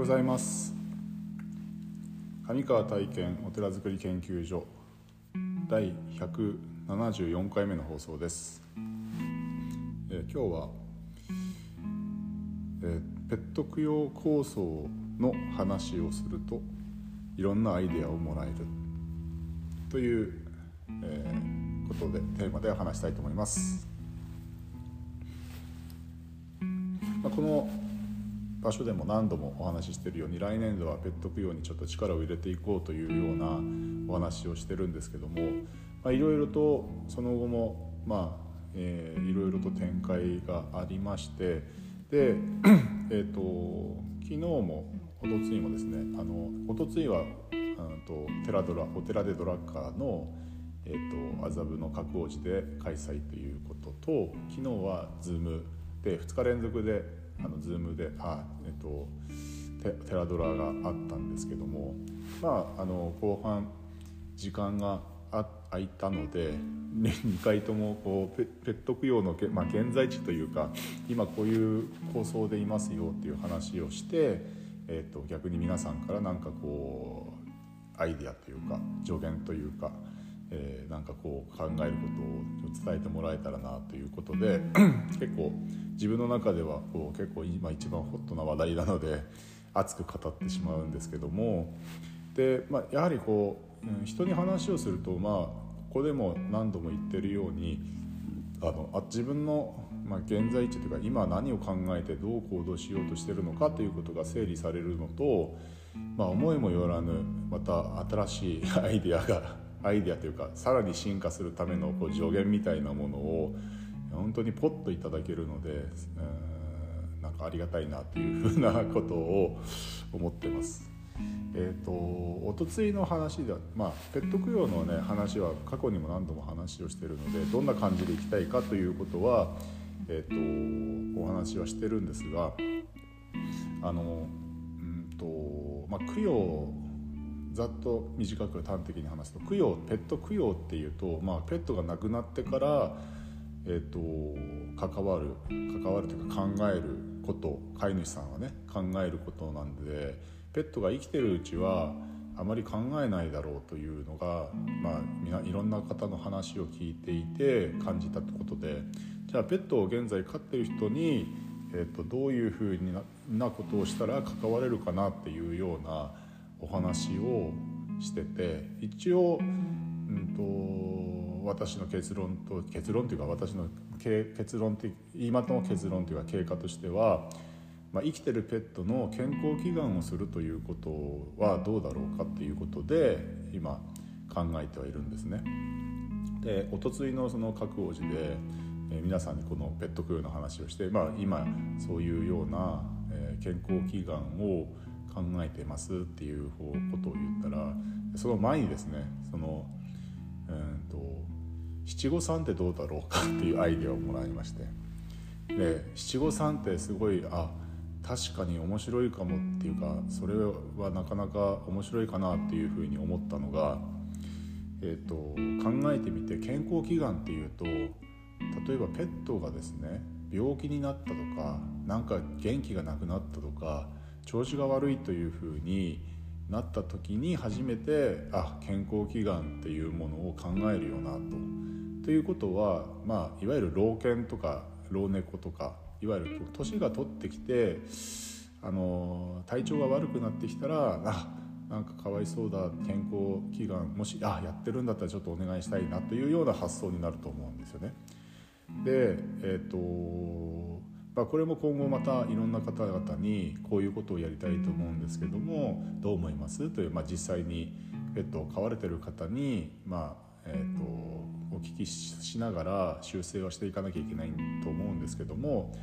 ようございます。上川体験お寺づくり研究所第174回目の放送です、えー、今日は、えー、ペット供養構想の話をするといろんなアイデアをもらえるという、えー、ことでテーマで話したいと思います、まあ、この場所でも何度もお話ししているように来年度はペット供養にちょっと力を入れていこうというようなお話をしてるんですけどもいろいろとその後もまあ、いろいろと展開がありましてで、えーと、昨日もおとついもですねあのおとついはと寺ドラお寺でドラッカーの、えーと、麻布の角王寺で開催ということと昨日は Zoom で2日連続であの Zoom であ、えーと、テラドラがあったんですけどもまああの後半時間があ空いたので、ね、2回ともこうペペット供養の、まあ、現在地というか今こういう構想でいますよっていう話をして、えーと、逆に皆さんからなんかこうアイデアというか助言というか、えー、なんかこう考えることを伝えてもらえたらなということで結構自分の中ではこう結構今一番ホットな話題なので熱く語ってしまうんですけどもで、まあ、やはりこううん、人に話をするとまあここでも何度も言ってるようにあのあ自分の、まあ、現在地というか今何を考えてどう行動しようとしてるのかということが整理されるのと、まあ、思いもよらぬまた新しいアイデアがアイデアというかさらに進化するためのこう助言みたいなものを本当にポッといただけるので、ん、なんかありがたいなというふうなことを思ってます。えーと、おとついの話では、まあ、ペット供養の、ね、話は過去にも何度も話をしてるのでどんな感じでいきたいかということは、えーと、お話はしてるんですがあの、うんとまあ、供養ざっと短く端的に話すと供養ペット供養っていうと、まあ、ペットが亡くなってから、えーと、関わる関わるというか考えること飼い主さんはね考えることなんで。ペットが生きてるうちはあまり考えないだろうというのが、まあ、みないろんな方の話を聞いていて感じたってことでじゃあペットを現在飼ってる人に、えーと、どういうふうなことをしたら関われるかなっていうようなお話をしてて一応、うんと、私の結論と結論というか私の結論って今の結論というか経過としてはまあ、生きてるペットの健康祈願をするということはどうだろうかっていうことで今考えてはいるんですね。でおとついのその覚王寺で、えー、皆さんにこのペット供養の話をして、まあ、今そういうような、えー、健康祈願を考えてますっていうことを言ったらその前にですねその、えーと七五三ってどうだろうかっていうアイデアをもらいまして。で七五三ってすごいあ確かに面白いかもっていうかそれはなかなか面白いかなっていうふうに思ったのが、えーと、考えてみて健康祈願っていうと例えばペットがですね病気になったとかなんか元気がなくなったとか調子が悪いというふうになった時に初めてあ健康祈願っていうものを考えるよなと。ということは、まあ、いわゆる老犬とか老猫とかいわゆる年が取ってきてあの体調が悪くなってきたらあなんかかわいそうだ健康祈願もしあやってるんだったらちょっとお願いしたいなというような発想になると思うんですよね。でえっ、ー、とまあ、これも今後またいろんな方々にこういうことをやりたいと思うんですけどもどう思います？という、まあ、実際にペットを飼われてる方に、まあえーと、お聞きしながら修正はしていかなきゃいけないと思うんですけども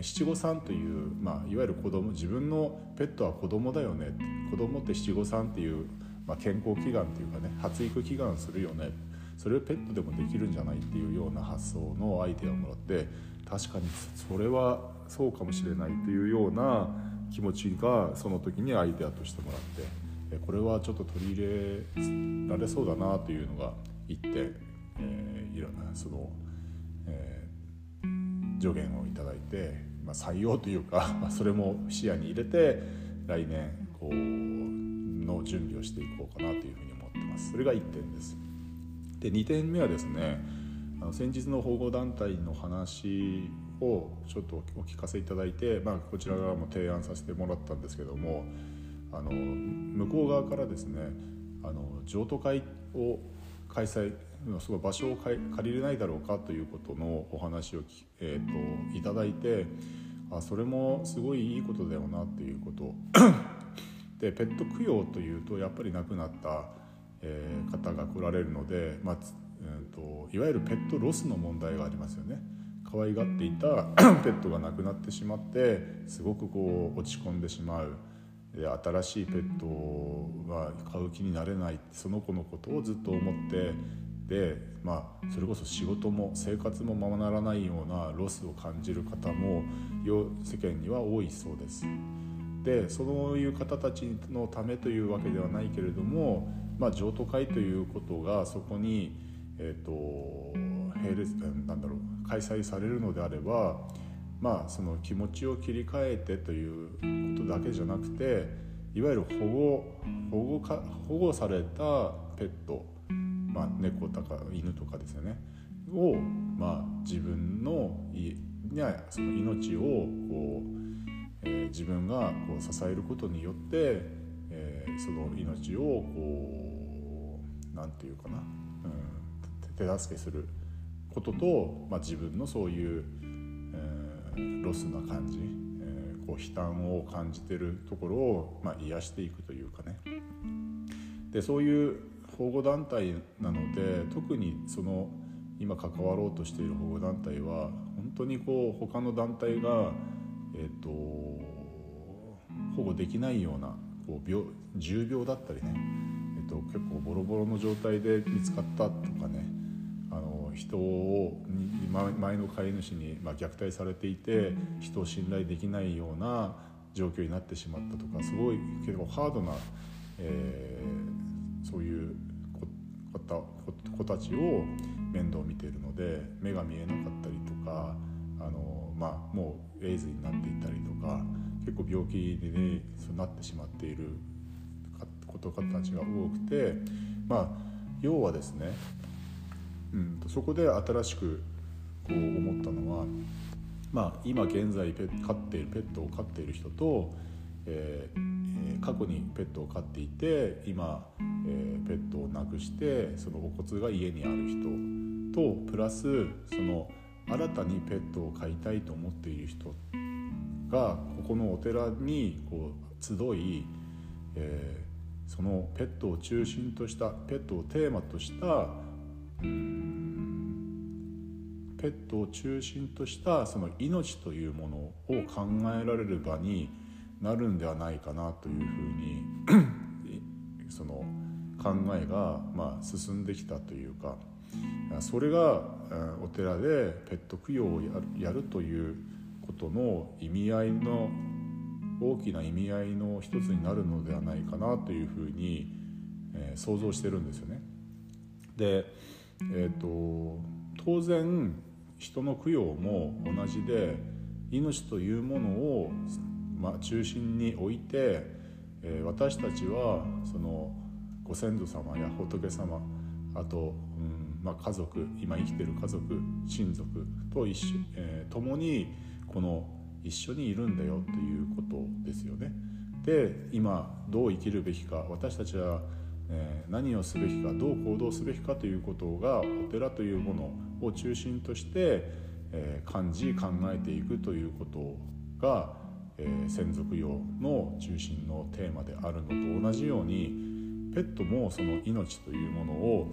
七五三という、まあ、いわゆる子供自分のペットは子供だよね子供って七五三っていう、まあ、健康祈願っていうかね発育祈願するよねそれをペットでもできるんじゃないっていうような発想のアイデアをもらって確かにそれはそうかもしれないというような気持ちがその時にアイデアとしてもらってこれはちょっと取り入れられそうだなというのが一点、えー、いろんなその、えー、助言をいただいて、まあ、採用というか、それも視野に入れて来年こうの準備をしていこうかなというふうに思ってます。それが1点です。で2点目はですねあの先日の保護団体の話をちょっとお聞かせいただいて、まあ、こちら側も提案させてもらったんですけどもあの向こう側からですねあの譲渡会を開催すごい場所を借りれないだろうかということのお話を、えーと、いただいてあそれもすごいいいことだよなっていうこと。でペット供養というとやっぱり亡くなった、方が来られるので、まあえーと、いわゆるペットロスの問題がありますよね。可愛がっていた ペットが亡くなってしまってすごくこう落ち込んでしまう。新しいペットは買う気になれないその子のことをずっと思ってで、まあ、それこそ仕事も生活もままならないようなロスを感じる方も世間には多いそうです。でそういう方たちのためというわけではないけれども、まあ、譲渡会ということがそこに、えーと、並列なんだろう開催されるのであればまあその気持ちを切り替えてということだけじゃなくていわゆる保護保護か保護されたペットまあ、猫とか犬とかですよねを、まあ、自分のいやその命をこう、えー、自分がこう支えることによって、えー、その命をこう何て言うかな、うん、手助けすることと、まあ、自分のそういう、えー、ロスな感じ、えー、こう悲嘆を感じてるところを、まあ、癒していくというかね。でそういう保護団体なので特にその今関わろうとしている保護団体は本当にこう他の団体が、えーと、保護できないようなこう病重病だったりね、と、結構ボロボロの状態で見つかったとかね。あの人を前の飼い主に、まあ、虐待されていて人を信頼できないような状況になってしまったとかすごい結構ハードな、えー、そういう子たちを面倒見ているので目が見えなかったりとかあの、まあ、もうエイズになっていたりとか結構病気で、ね、そうなってしまっている子たちが多くて、まあ、要はですね、うん、そこで新しくこう思ったのは、まあ、今現在ペ飼っているペットを飼っている人と、えー過去にペットを飼っていて今、えー、ペットを亡くしてそのお骨が家にある人とプラスその新たにペットを飼いたいと思っている人がここのお寺にこう集い、えー、そのペットを中心としたペットをテーマとしたペットを中心としたその命というものを考えられる場になるんではないかなというふうに その考えがまあ進んできたというかそれがお寺でペット供養をやるということの意味合いの大きな意味合いの一つになるのではないかなというふうに、えー、想像してるんですよね。で、えーと当然人の供養も同じで命というものをまあ、中心に置いて、えー、私たちはそのご先祖様や仏様あと、うんまあ、家族今生きてる家族親族と一緒、えー、共にこの一緒にいるんだよということですよね。で今どう生きるべきか私たちは、えー、何をすべきかどう行動すべきかということがお寺というものを中心として、えー、感じ考えていくということがえー、専属用の中心のテーマであるのと同じようにペットもその命というものを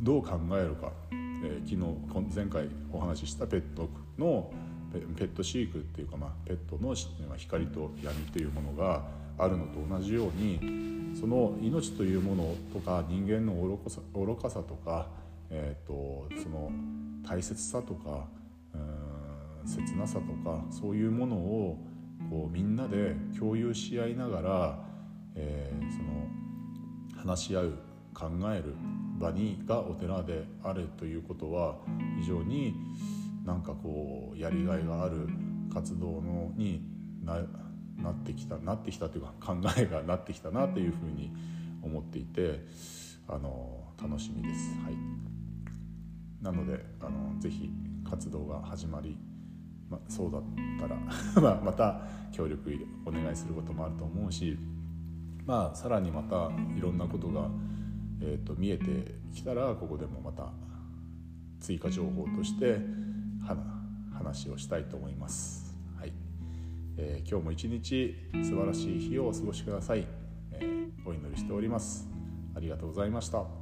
どう考えるか、えー、昨日前回お話ししたペットのペット飼育っていうか、まあ、ペットの光と闇というものがあるのと同じようにその命というものとか人間の愚かさ愚かさとか、えーと、その大切さとか切なさとかそういうものをこうみんなで共有し合いながら、えー、その話し合う考える場にがお寺であるということは非常になんかこうやりがいがある活動のにななってきたなってきたというか考えがなってきたなというふうに思っていてあの楽しみです。はい、なのであのぜひ活動が始まり、ま、そうだったら ままた協力お願いすることもあると思うし、まあ、さらにまたいろんなことが、えーと、見えてきたらここでもまた追加情報として話をしたいと思います。はいえー、今日も一日素晴らしい日をお過ごしください、えー、お祈りしております。ありがとうございました。